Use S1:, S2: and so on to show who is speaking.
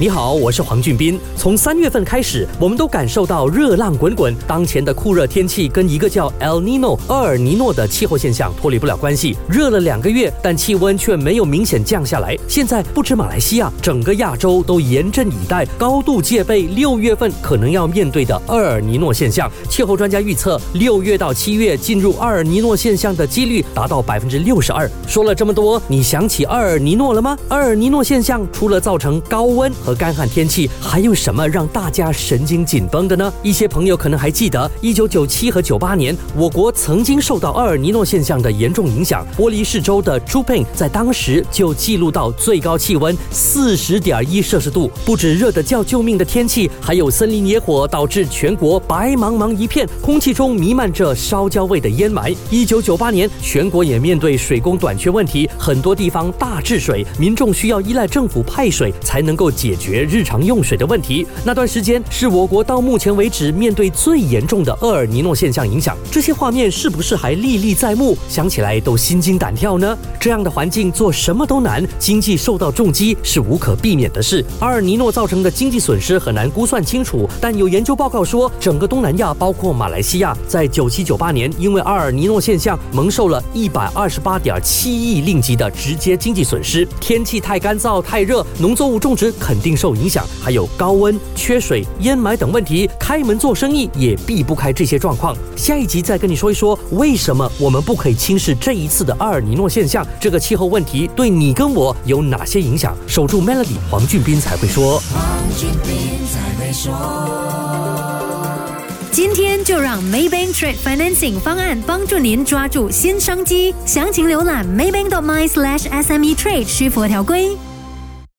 S1: 你好，我是黄俊斌。从三月份开始，我们都感受到热浪滚滚。当前的酷热天气跟一个叫 El Nino 厄尔尼诺的气候现象脱离不了关系。热了两个月，但气温却没有明显降下来。现在不止马来西亚，整个亚洲都严阵以待，高度戒备六月份可能要面对的厄尔尼诺现象。气候专家预测，六月到七月进入厄尔尼诺现象的几率达到百分之六十二。说了这么多，你想起厄尔尼诺了吗？厄尔尼诺现象除了造成高温，和干旱天气还有什么让大家神经紧绷的呢？一些朋友可能还记得，一九九七和九八年，我国曾经受到厄尔尼诺现象的严重影响。玻璃市州的朱佩在当时就记录到最高气温四十点一摄氏度，不止热得叫救命的天气，还有森林野火导致全国白茫茫一片，空气中弥漫着烧焦味的烟霾。一九九八年，全国也面对水工短缺问题，很多地方大治水，民众需要依赖政府派水才能够解决日。常用水的问题，那段时间是我国到目前为止面对最严重的厄尔尼诺现象影响。这些画面是不是还历历在目？想起来都心惊胆跳呢？这样的环境做什么都难，经济受到重击是无可避免的事。阿尔尼诺造成的经济损失很难估算清楚，但有研究报告说，整个东南亚包括马来西亚，在九七九八年因为阿尔尼诺现象蒙受了一百二十八点七亿令吉的直接经济损失。天气太干燥、太热，农作物种植肯定定受影。响，还有高温、缺水、烟霾等问题，开门做生意也避不开这些状况。下一集再跟你说一说，为什么我们不可以轻视这一次的阿尔尼诺现象？这个气候问题对你跟我有哪些影响？守住 Melody，黄俊斌才会说。
S2: 黄俊斌才会说。
S3: 今天就让 Maybank Trade Financing 方案帮助您抓住新商机。详情浏览 maybank.my/sme trade，需符合条规。